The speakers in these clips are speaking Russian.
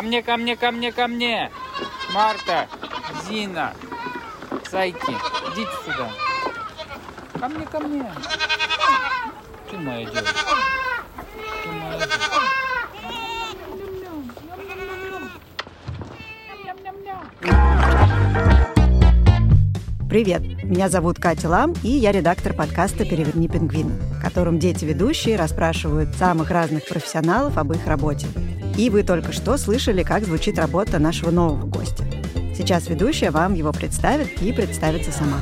Ко мне, ко мне, ко мне, ко мне! Марта, Зина, зайки, идите сюда. Ко мне, ко мне. Ты моя девочка. Ты моя девочка. Привет! Меня зовут Катя Лам, и я редактор подкаста «Переверни пингвина», в котором дети-ведущие расспрашивают самых разных профессионалов об их работе. И вы только что слышали, как звучит работа нашего нового гостя. Сейчас ведущая вам его представит и представится сама.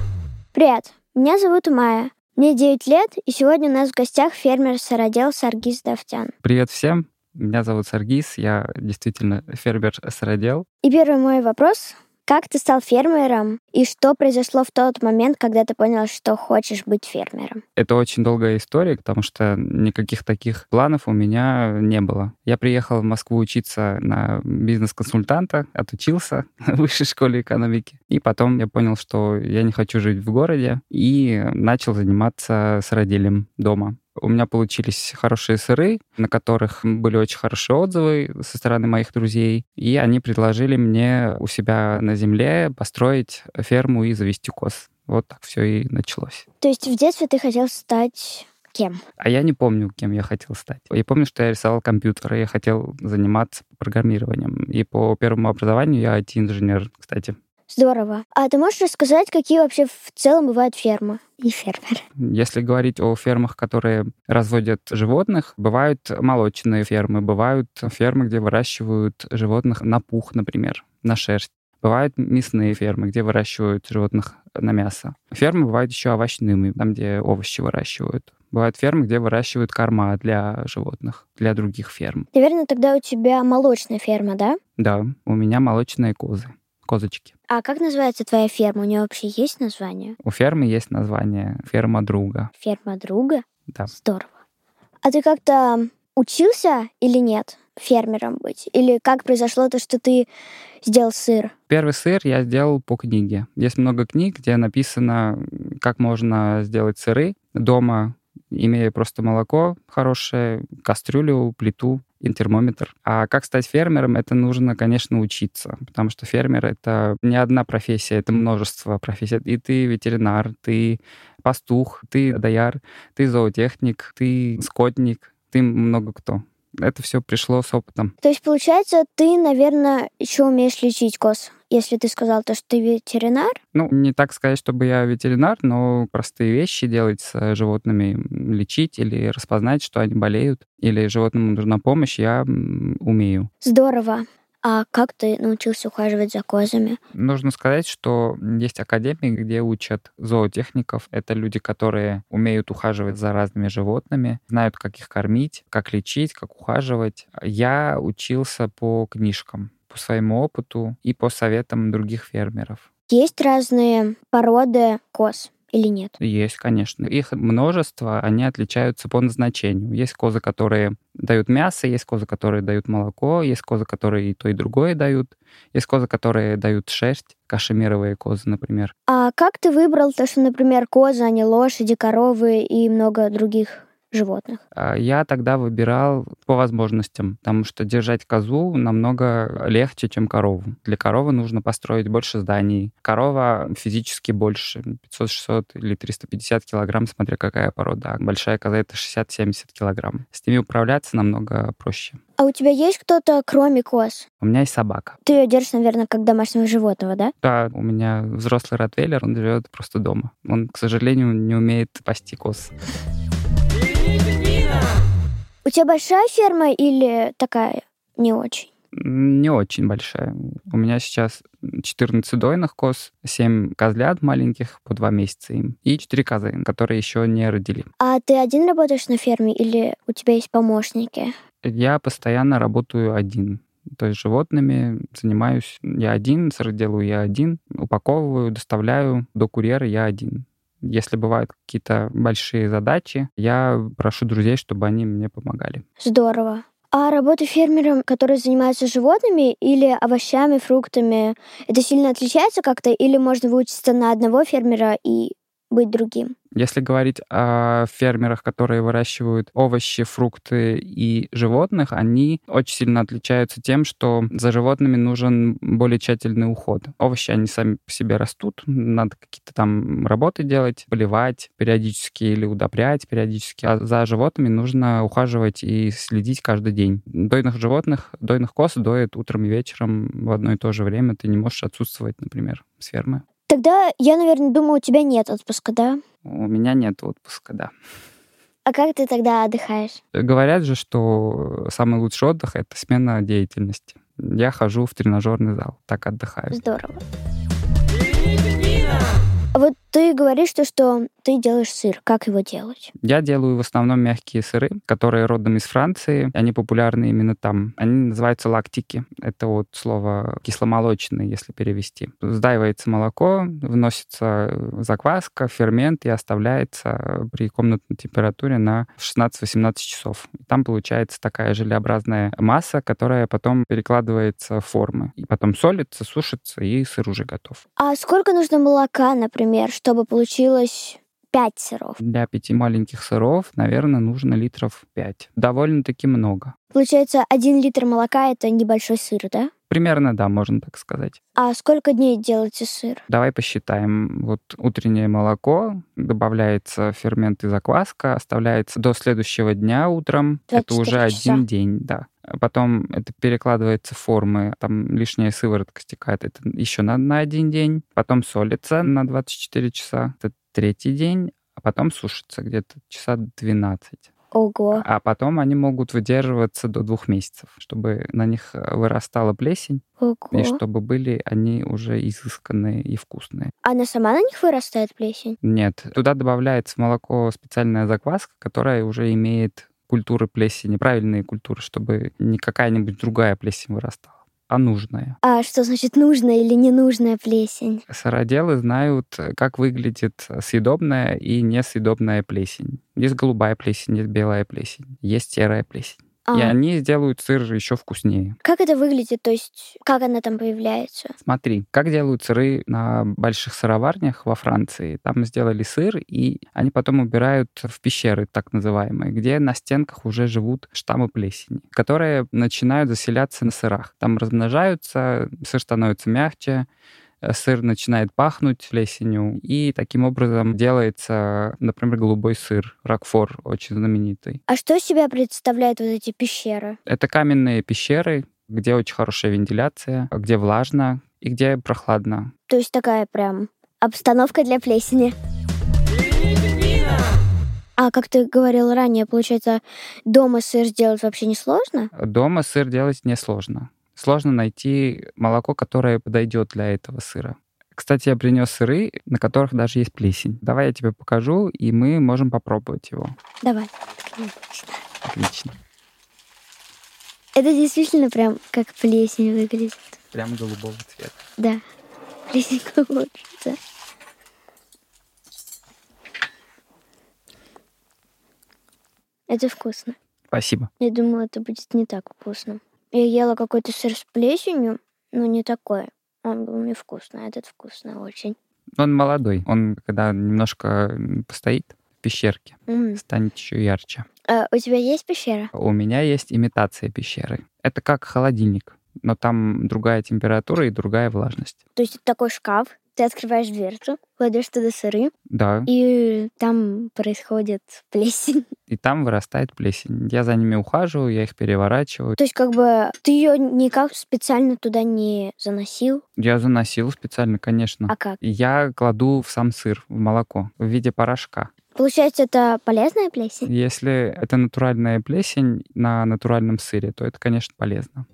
Привет, меня зовут Майя. Мне 9 лет, и сегодня у нас в гостях фермер-сыродел Саргиз Давтян. Привет всем, меня зовут Саргиз, я действительно фермер-сыродел. И первый мой вопрос как ты стал фермером и что произошло в тот момент, когда ты понял, что хочешь быть фермером? Это очень долгая история, потому что никаких таких планов у меня не было. Я приехал в Москву учиться на бизнес-консультанта, отучился в высшей школе экономики. И потом я понял, что я не хочу жить в городе, и начал заниматься с родителем дома. У меня получились хорошие сыры, на которых были очень хорошие отзывы со стороны моих друзей, и они предложили мне у себя на земле построить ферму и завести коз. Вот так все и началось. То есть в детстве ты хотел стать кем? А я не помню, кем я хотел стать. Я помню, что я рисовал компьютеры, я хотел заниматься программированием. И по первому образованию я IT-инженер, кстати. Здорово. А ты можешь рассказать, какие вообще в целом бывают фермы и фермеры? Если говорить о фермах, которые разводят животных, бывают молочные фермы, бывают фермы, где выращивают животных на пух, например, на шерсть. Бывают мясные фермы, где выращивают животных на мясо. Фермы бывают еще овощными, там, где овощи выращивают. Бывают фермы, где выращивают корма для животных, для других ферм. Наверное, тогда у тебя молочная ферма, да? Да, у меня молочные козы козочки. А как называется твоя ферма? У нее вообще есть название? У фермы есть название «Ферма друга». Ферма друга? Да. Здорово. А ты как-то учился или нет фермером быть? Или как произошло то, что ты сделал сыр? Первый сыр я сделал по книге. Есть много книг, где написано, как можно сделать сыры дома, имея просто молоко хорошее, кастрюлю, плиту, термометр. А как стать фермером, это нужно, конечно, учиться, потому что фермер — это не одна профессия, это множество профессий. И ты ветеринар, ты пастух, ты дояр, ты зоотехник, ты скотник, ты много кто это все пришло с опытом. То есть, получается, ты, наверное, еще умеешь лечить коз, если ты сказал то, что ты ветеринар? Ну, не так сказать, чтобы я ветеринар, но простые вещи делать с животными, лечить или распознать, что они болеют, или животному нужна помощь, я умею. Здорово. А как ты научился ухаживать за козами? Нужно сказать, что есть академии, где учат зоотехников. Это люди, которые умеют ухаживать за разными животными, знают, как их кормить, как лечить, как ухаживать. Я учился по книжкам, по своему опыту и по советам других фермеров. Есть разные породы коз или нет? Есть, конечно. Их множество, они отличаются по назначению. Есть козы, которые дают мясо, есть козы, которые дают молоко, есть козы, которые и то, и другое дают, есть козы, которые дают шерсть, кашемировые козы, например. А как ты выбрал то, что, например, козы, а не лошади, коровы и много других животных? А, я тогда выбирал по возможностям, потому что держать козу намного легче, чем корову. Для коровы нужно построить больше зданий. Корова физически больше, 500-600 или 350 килограмм, смотря какая порода. Большая коза — это 60-70 килограмм. С ними управляться намного проще. А у тебя есть кто-то, кроме коз? У меня есть собака. Ты ее держишь, наверное, как домашнего животного, да? Да, у меня взрослый ротвейлер, он живет просто дома. Он, к сожалению, не умеет пасти коз. У тебя большая ферма или такая не очень? Не очень большая. У меня сейчас 14 дойных коз, 7 козлят маленьких, по 2 месяца им, и 4 козы, которые еще не родили. А ты один работаешь на ферме или у тебя есть помощники? Я постоянно работаю один. То есть животными занимаюсь я один, сыр делаю я один, упаковываю, доставляю до курьера я один. Если бывают какие-то большие задачи, я прошу друзей, чтобы они мне помогали. Здорово. А работа фермером, который занимается животными или овощами, фруктами, это сильно отличается как-то? Или можно выучиться на одного фермера и быть другим? Если говорить о фермерах, которые выращивают овощи, фрукты и животных, они очень сильно отличаются тем, что за животными нужен более тщательный уход. Овощи, они сами по себе растут, надо какие-то там работы делать, поливать периодически или удобрять периодически. А за животными нужно ухаживать и следить каждый день. Дойных животных, дойных коз доят утром и вечером в одно и то же время. Ты не можешь отсутствовать, например, с фермы. Тогда, я, наверное, думаю, у тебя нет отпуска, да? У меня нет отпуска, да. А как ты тогда отдыхаешь? Говорят же, что самый лучший отдых — это смена деятельности. Я хожу в тренажерный зал, так отдыхаю. Здорово. Вот ты говоришь, что, что ты делаешь сыр. Как его делать? Я делаю в основном мягкие сыры, которые родом из Франции. Они популярны именно там. Они называются лактики. Это вот слово кисломолочный, если перевести. Сдаивается молоко, вносится закваска, фермент и оставляется при комнатной температуре на 16-18 часов. Там получается такая желеобразная масса, которая потом перекладывается в формы. И потом солится, сушится, и сыр уже готов. А сколько нужно молока, например, чтобы получилось пять сыров? Для пяти маленьких сыров, наверное, нужно литров пять. Довольно-таки много. Получается, один литр молока — это небольшой сыр, да? Примерно, да, можно так сказать. А сколько дней делаете сыр? Давай посчитаем. Вот утреннее молоко, добавляется фермент и закваска, оставляется до следующего дня утром. Это 24 уже часа. один день, да. Потом это перекладывается в формы, там лишняя сыворотка стекает, это еще на, на один день. Потом солится на 24 часа, это третий день, а потом сушится где-то часа 12. Ого. А потом они могут выдерживаться до двух месяцев, чтобы на них э, вырастала плесень, Ого. и чтобы были они уже изысканные и вкусные. Она сама на них вырастает плесень? Нет, туда добавляется в молоко специальная закваска, которая уже имеет культуры плесени, правильные культуры, чтобы не какая-нибудь другая плесень вырастала, а нужная. А что значит нужная или ненужная плесень? Сыроделы знают, как выглядит съедобная и несъедобная плесень. Есть голубая плесень, есть белая плесень, есть серая плесень. И А, они сделают сыр еще вкуснее. Как это выглядит? То есть, как она там появляется? Смотри, как делают сыры на больших сыроварнях во Франции. Там сделали сыр, и они потом убирают в пещеры, так называемые, где на стенках уже живут штаммы плесени, которые начинают заселяться на сырах. Там размножаются, сыр становится мягче, сыр начинает пахнуть плесенью, и таким образом делается, например, голубой сыр, ракфор, очень знаменитый. А что из себя представляют вот эти пещеры? Это каменные пещеры, где очень хорошая вентиляция, где влажно и где прохладно. То есть такая прям обстановка для плесени. А как ты говорил ранее, получается, дома сыр сделать вообще не сложно? Дома сыр делать несложно. Сложно найти молоко, которое подойдет для этого сыра. Кстати, я принес сыры, на которых даже есть плесень. Давай я тебе покажу, и мы можем попробовать его. Давай. Отлично. Это действительно прям как плесень выглядит. Прям голубого цвета. Да. Плесень колодца. Это вкусно. Спасибо. Я думала, это будет не так вкусно. Я ела какой-то сыр с плесенью, но не такой. Он был невкусный, а этот вкусный очень. Он молодой. Он, когда немножко постоит в пещерке, М. станет еще ярче. А у тебя есть пещера? У меня есть имитация пещеры. Это как холодильник, но там другая температура и другая влажность. То есть это такой шкаф, ты открываешь дверцу, кладешь туда сыры, Да, и там происходит плесень. и там вырастает плесень. Я за ними ухаживаю, я их переворачиваю. То есть как бы ты ее никак специально туда не заносил, Я заносил специально, конечно. а как? Я кладу в сам сыр, в молоко, в виде порошка. Получается, это полезная плесень? Если это натуральная плесень на натуральном сыре, то это, конечно, полезно.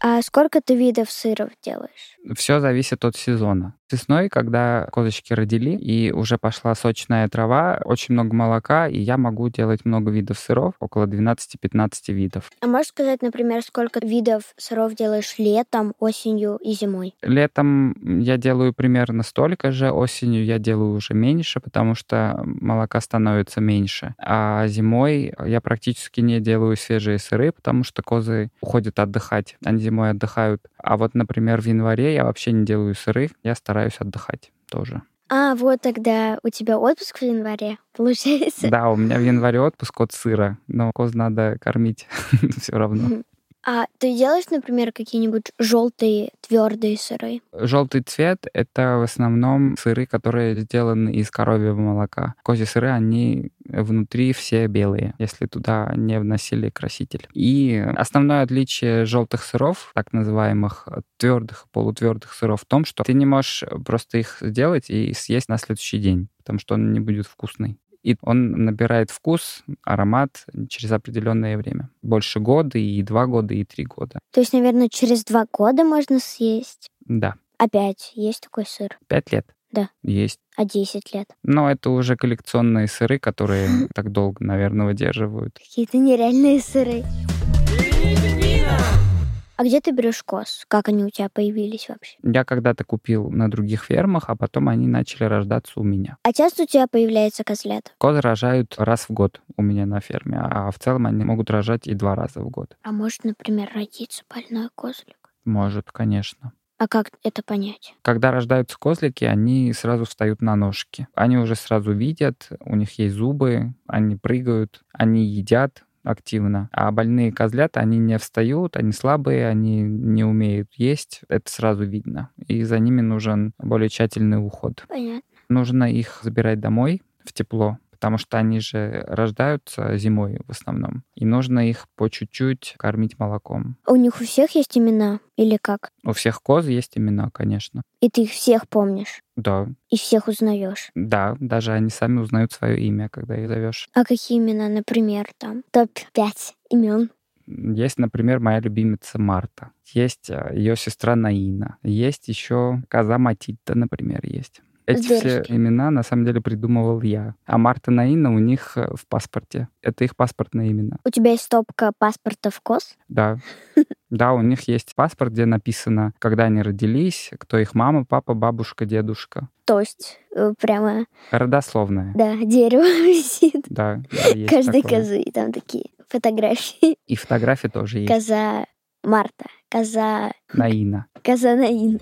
А сколько ты видов сыров делаешь? Все зависит от сезона. Весной, когда козочки родили и уже пошла сочная трава, очень много молока, и я могу делать много видов сыров, около 12-15 видов. А можешь сказать, например, сколько видов сыров делаешь летом, осенью и зимой? Летом я делаю примерно столько же, осенью я делаю уже меньше, потому что молока становится меньше. А зимой я практически не делаю свежие сыры, потому что козы уходят отдыхать, они зимой отдыхают. А вот, например, в январе я вообще не делаю сыры, я стараюсь отдыхать. тоже. А, вот тогда у тебя отпуск в январе, получается? Да, у меня в январе отпуск от сыра, но коз надо кормить все равно. А ты делаешь, например, какие-нибудь желтые твердые сыры? Желтый цвет — это в основном сыры, которые сделаны из коровьего молока. Козьи сыры, они внутри все белые, если туда не вносили краситель. И основное отличие желтых сыров, так называемых твердых, полутвердых сыров, в том, что ты не можешь просто их сделать и съесть на следующий день, потому что он не будет вкусный. И он набирает вкус, аромат через определенное время. Больше года, и два года, и три года. То есть, наверное, через два года можно съесть. Да, Опять есть такой сыр. пять лет. Да. Есть. А 10 лет. Но это уже коллекционные сыры, которые так долго, наверное, выдерживают. Какие-то нереальные сыры. А где ты берешь коз? Как они у тебя появились вообще? Я когда-то купил на других фермах, а потом они начали рождаться у меня. А часто у тебя появляется козлят? Козы рожают раз в год у меня на ферме, а в целом они могут рожать и два раза в год. А может, например, родиться больной козлик? Может, конечно. А как это понять? Когда рождаются козлики, они сразу встают на ножки. Они уже сразу видят, у них есть зубы, они прыгают, они едят активно. А больные козлята, они не встают, они слабые, они не умеют есть. Это сразу видно. И за ними нужен более тщательный уход. Понятно. Нужно их забирать домой в тепло, потому что они же рождаются зимой в основном. И нужно их по чуть-чуть кормить молоком. У них у всех есть имена? Или как? У всех коз есть имена, конечно. И ты их всех помнишь? Да, И всех узнаешь? да, даже они сами узнают свое имя, когда их зовешь. А какие имена, например, там? Топ-5 имен. Есть, например, моя любимица Марта. Есть ее сестра Наина. Есть еще коза Матита, например, есть. Эти все Здорово. имена на самом деле придумывал я. А Марта Наина у них э, в паспорте. Это их паспортные имена. У тебя есть стопка паспортов коз? Да. Да, у них есть паспорт, где написано, когда они родились, кто их мама, папа, бабушка, дедушка. То есть э, прямо, Родословная. да, дерево висит. Да, да, Каждой такое. козы. Там такие фотографии. И фотографии тоже есть. Коза Марта, коза, Наина. коза Наин.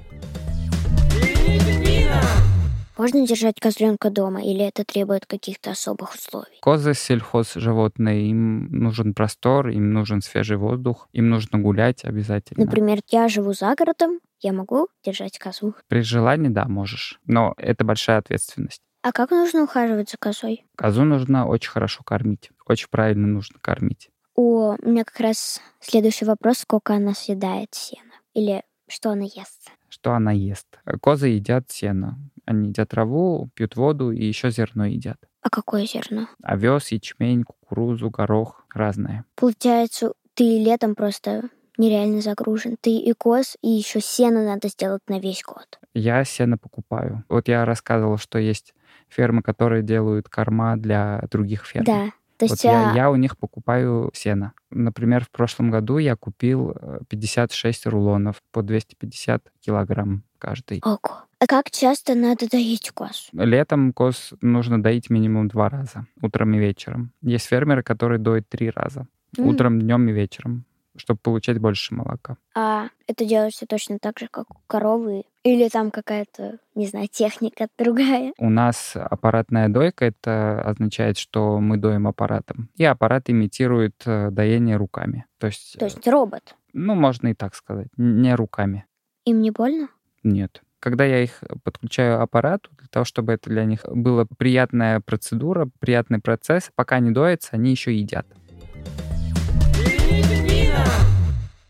Можно держать козленка дома или это требует каких-то особых условий? Козы сельхозживотные, им нужен простор, им нужен свежий воздух, им нужно гулять обязательно. Например, я живу за городом, я могу держать козу. При желании, да, можешь. Но это большая ответственность. А как нужно ухаживать за козой? Козу нужно очень хорошо кормить. Очень правильно нужно кормить. О, у меня как раз следующий вопрос, сколько она съедает сена? Или что она ест? Что она ест? Козы едят сено. Они едят траву, пьют воду и еще зерно едят. А какое зерно? Овес, ячмень, кукурузу, горох, разное. Получается, ты летом просто нереально загружен. Ты и коз, и еще сено надо сделать на весь год. Я сено покупаю. Вот я рассказывал, что есть фермы, которые делают корма для других ферм. Да. То Вот есть я, а, я у них покупаю сено. Например, в прошлом году я купил э, 56 рулонов по 250 килограмм каждый. Ого. А как часто надо доить коз? Летом коз нужно доить минимум два раза, утром и вечером. Есть фермеры, которые доят три раза, М. утром, днем и вечером, чтобы получать больше молока. А это делается точно так же, как у коровы? Или там какая-то, не знаю, техника другая? У нас аппаратная дойка, это означает, что мы доим аппаратом. И аппарат имитирует э, доение руками. То есть, То есть робот. ну, можно и так сказать, не руками. Им не больно? Нет. Когда я их подключаю аппарату, для того, чтобы это для них была приятная процедура, приятный процесс, пока не доятся, они еще едят.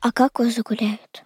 А как козы гуляют?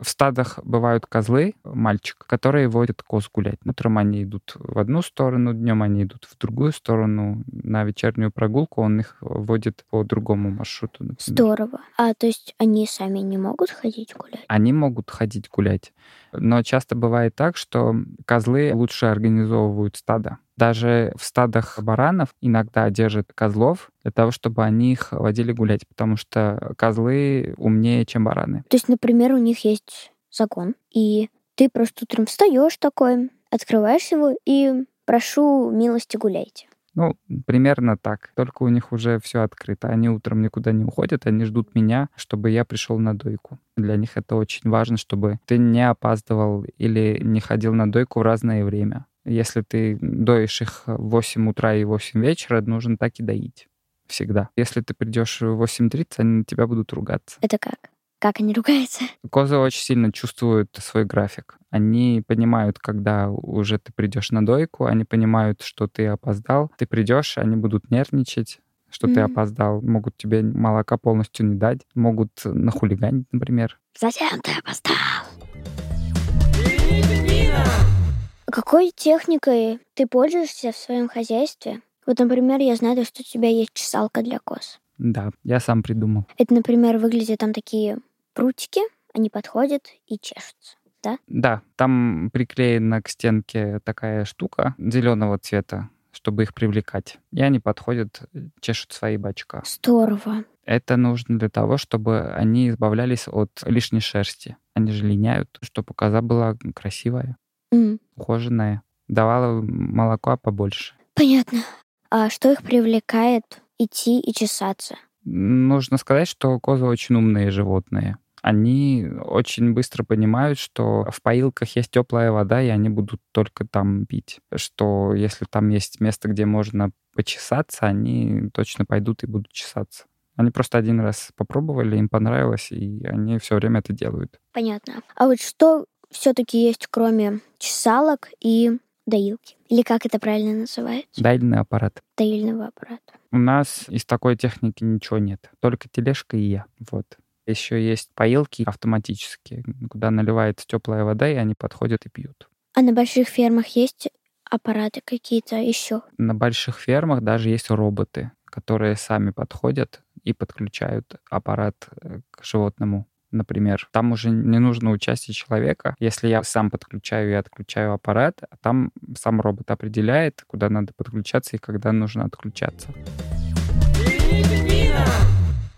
В стадах бывают козлы, мальчик, которые водят коз гулять. Утром они идут в одну сторону, днем они идут в другую сторону. На вечернюю прогулку он их водит по другому маршруту. например. Здорово. А то есть они сами не могут ходить гулять? Они могут ходить гулять. Но часто бывает так, что козлы лучше организовывают стадо. Даже в стадах баранов иногда держат козлов для того, чтобы они их водили гулять, потому что козлы умнее, чем бараны. То есть, например, у них есть загон, и ты просто утром встаешь такой, открываешь его и прошу милости гуляйте. Ну, примерно так. Только у них уже все открыто. Они утром никуда не уходят, они ждут меня, чтобы я пришел на дойку. Для них это очень важно, чтобы ты не опаздывал или не ходил на дойку в разное время. Если ты доишь их в 8 утра и 8 вечера, нужно так и доить. Всегда. Если ты придешь в 8.30, они на тебя будут ругаться. Это как? Как они ругаются? Козы очень сильно чувствуют свой график. Они понимают, когда уже ты придешь на дойку, они понимают, что ты опоздал. Ты придешь, они будут нервничать, что ты Мгм. опоздал. Могут тебе молока полностью не дать. Могут нахулиганить, например. Зачем ты опоздал? Какой техникой ты пользуешься в своем хозяйстве? Вот, например, я знаю, что у тебя есть чесалка для коз. Да, я сам придумал. Это, например, выглядят там такие прутики, они подходят и чешутся. Да, там приклеена к стенке такая штука зеленого цвета, чтобы их привлекать. И они подходят, чешут свои бачка. Здорово. Это нужно для того, чтобы они избавлялись от лишней шерсти. Они же линяют, чтобы коза была красивая, М, ухоженная, давала молока побольше. понятно. А что их привлекает идти и чесаться? Нужно сказать, что козы очень умные животные. Они очень быстро понимают, что в поилках есть теплая вода, и они будут только там пить. Что если там есть место, где можно почесаться, они точно пойдут и будут чесаться. Они просто один раз попробовали, им понравилось, и они все время это делают. Понятно. А вот что все-таки есть, кроме чесалок и доилки? Или как это правильно называется? Дайный аппарат. Доильного аппарата. У нас из такой техники ничего нет. Только тележка и я. Вот. Еще есть поилки автоматические, куда наливается теплая вода, и они подходят и пьют. А на больших фермах есть аппараты какие-то еще? На больших фермах даже есть роботы, которые сами подходят и подключают аппарат э, к животному. Например, там уже не нужно участие человека. Если я сам подключаю и отключаю аппарат, а там сам робот определяет, куда надо подключаться и когда нужно отключаться.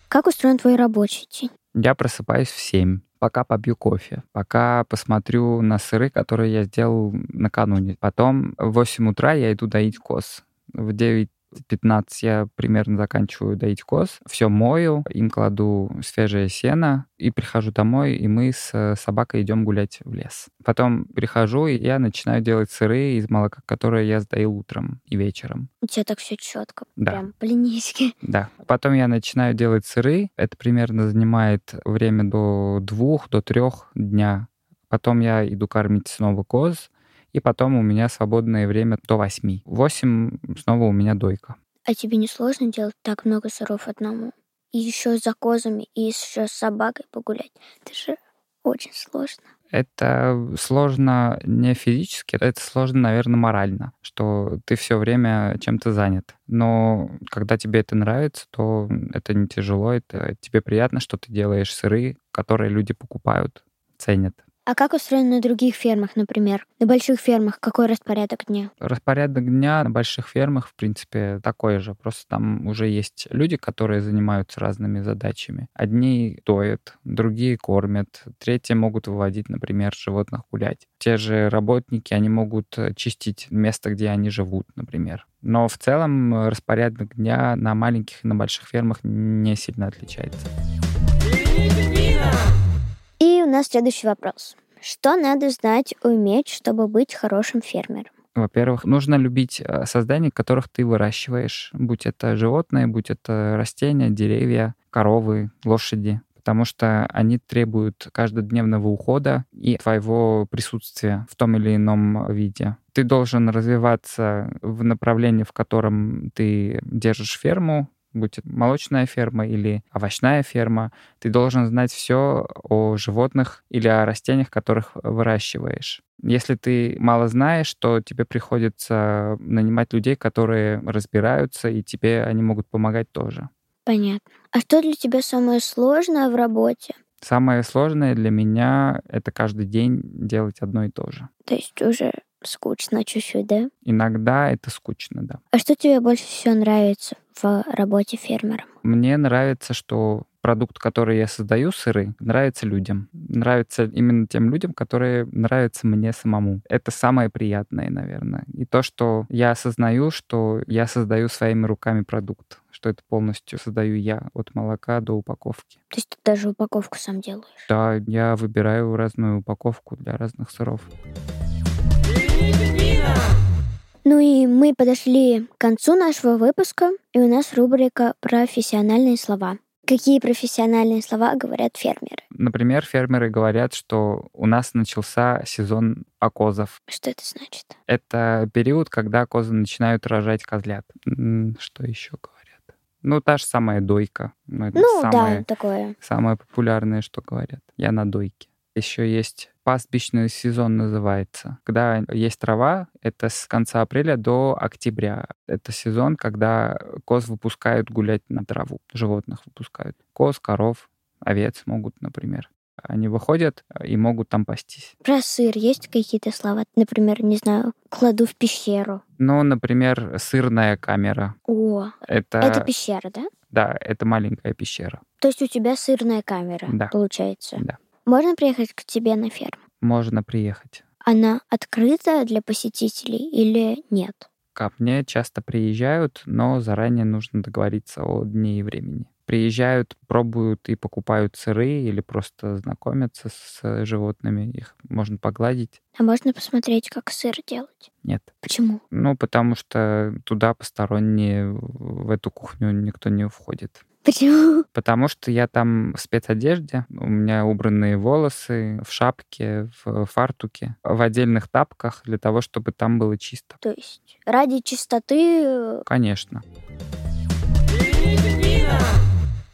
Как устроен твой рабочий день? Я просыпаюсь в 7, пока попью кофе, пока посмотрю на сыры, которые я сделал накануне. Потом в 8 утра я иду доить коз. В 9 15 я примерно заканчиваю доить коз. Все мою, им кладу свежее сено и прихожу домой, и мы с э, собакой идем гулять в лес. Потом прихожу, и я начинаю делать сыры из молока, которое я сдаю утром и вечером. У тебя так все четко. Да. Прям блинички. Да. Потом я начинаю делать сыры. Это примерно занимает время до двух, до трех дня. Потом я иду кормить снова коз. И потом у меня свободное время до восьми. В восемь снова у меня дойка. А тебе не сложно делать так много сыров одному? И еще за козами, и еще с собакой погулять. Это же очень сложно. Это сложно не физически, это сложно, наверное, морально, что ты все время чем-то занят. Но когда тебе это нравится, то это не тяжело, это тебе приятно, что ты делаешь сыры, которые люди покупают, ценят. А как устроено на других фермах, например? На больших фермах какой распорядок дня? Распорядок дня на больших фермах, в принципе, такой же. Просто там уже есть люди, которые занимаются разными задачами. Одни доят, другие кормят, третьи могут выводить, например, животных гулять. Те же работники, они могут чистить место, где они живут, например. Но в целом распорядок дня на маленьких и на больших фермах не сильно отличается. И у нас следующий вопрос. Что надо знать, уметь, чтобы быть хорошим фермером? Во-первых, нужно любить э, создания, которых ты выращиваешь, будь это животные, будь это растения, деревья, коровы, лошади, потому что они требуют каждодневного ухода и твоего присутствия в том или ином виде. Ты должен развиваться в направлении, в котором ты держишь ферму, будь это молочная ферма или овощная ферма, ты должен знать все о животных или о растениях, которых выращиваешь. Если ты мало знаешь, то тебе приходится нанимать людей, которые разбираются, и тебе они могут помогать тоже. Понятно. А что для тебя самое сложное в работе? Самое сложное для меня — это каждый день делать одно и то же. То есть уже скучно чуть-чуть, да? Иногда это скучно, да. А что тебе больше всего нравится в работе фермером? Мне нравится, что продукт, который я создаю, сыры, нравится людям. Нравится именно тем людям, которые нравятся мне самому. Это самое приятное, наверное. И то, что я осознаю, что я создаю своими руками продукт, что это полностью создаю я от молока до упаковки. То есть ты даже упаковку сам делаешь? Да, я выбираю разную упаковку для разных сыров. Ну и мы подошли к концу нашего выпуска, и у нас рубрика «Профессиональные слова». Какие профессиональные слова говорят фермеры? Например, фермеры говорят, что у нас начался сезон окозов. Что это значит? Это период, когда козы начинают рожать козлят. Что еще говорят? Ну, та же самая дойка. Ну, это Ну самое, да, такое. самое популярное, что говорят. Я на дойке. Еще есть пастбищный сезон называется. Когда есть трава, это с конца апреля до октября. Это сезон, когда коз выпускают гулять на траву. Животных выпускают. Коз, коров, овец могут, например. Они выходят и могут там пастись. Про сыр есть какие-то слова? Например, не знаю, кладу в пещеру. Ну, например, сырная камера. О, Это, это пещера, да? да, это маленькая пещера. То есть у тебя сырная камера, Да. получается. Да. Можно приехать к тебе на ферму? Можно приехать. Она открыта для посетителей или нет? Ко мне часто приезжают, но заранее нужно договориться о дне и времени. Приезжают, пробуют и покупают сыры или просто знакомятся с животными. Их можно погладить. А можно посмотреть, как сыр делать? Нет. Почему? Ну, потому что туда посторонние в эту кухню никто не входит. Почему? Потому что я там в спецодежде, у меня убранные волосы, в шапке, в фартуке, в отдельных тапках для того, чтобы там было чисто. То есть ради чистоты э, Конечно.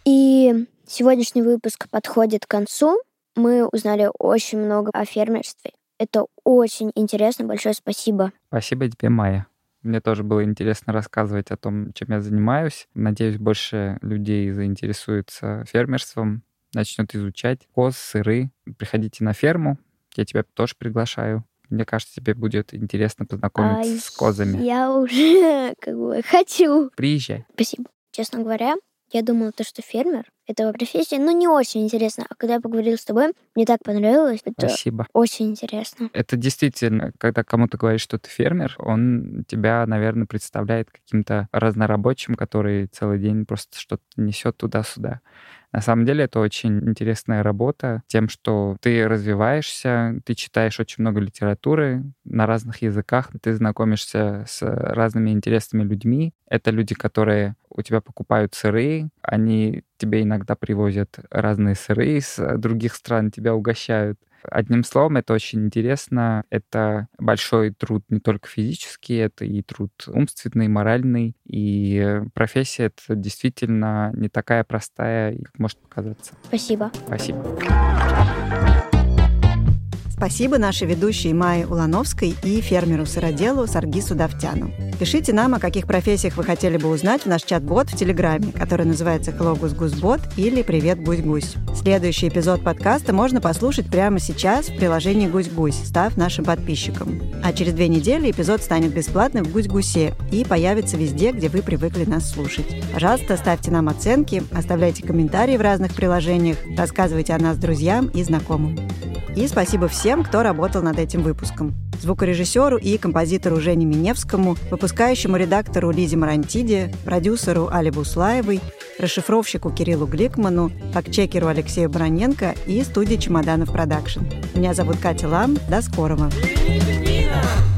И сегодняшний выпуск подходит к концу. Мы узнали очень много о фермерстве. Это очень интересно. Большое спасибо. Спасибо тебе, Майя. Мне тоже было интересно рассказывать о том, чем я занимаюсь. Надеюсь, больше людей заинтересуются фермерством, начнут изучать коз, сыры. Приходите на ферму. Я тебя тоже приглашаю. Мне кажется, тебе будет интересно познакомиться Ай, с козами. Я уже как бы хочу. Приезжай. Спасибо. Честно говоря, я думала, то, что фермер — это профессия, ну, не очень интересно. А когда я поговорила с тобой, мне так понравилось. Это Спасибо. очень интересно. Это действительно, когда кому-то говоришь, что ты фермер, он тебя, наверное, представляет каким-то разнорабочим, который целый день просто что-то несет туда-сюда. На самом деле это очень интересная работа тем, что ты развиваешься, ты читаешь очень много литературы на разных языках, ты знакомишься с разными интересными людьми. Это люди, которые у тебя покупают сыры, они тебе иногда привозят разные сыры из других стран, тебя угощают. Одним словом, это очень интересно. Это большой труд не только физический, это и труд умственный, моральный. И профессия это действительно не такая простая, как может показаться. Спасибо. Спасибо. Спасибо нашей ведущей Майе Улановской и фермеру-сыроделу Саргису Давтяну. Пишите нам, о каких профессиях вы хотели бы узнать в наш чат-бот в Телеграме, который называется «Hello, Гусь-Гусь-Бот» или «Привет, Гусь-Гусь». Следующий эпизод подкаста можно послушать прямо сейчас в приложении «Гусь-Гусь», став нашим подписчиком. А через две недели эпизод станет бесплатным в «Гусь-Гусе» и появится везде, где вы привыкли нас слушать. Пожалуйста, ставьте нам оценки, оставляйте комментарии в разных приложениях, рассказывайте о нас друзьям и знакомым. И спасибо всем, кто работал над этим выпуском. Звукорежиссеру и композитору Жене Миневскому, выпускающему редактору Лизе Марантиде, продюсеру Али Буслаевой, расшифровщику Кириллу Гликману, фактчекеру Алексею Броненко и студии «Чемоданов Продакшн». Меня зовут Катя Лам. До скорого! Living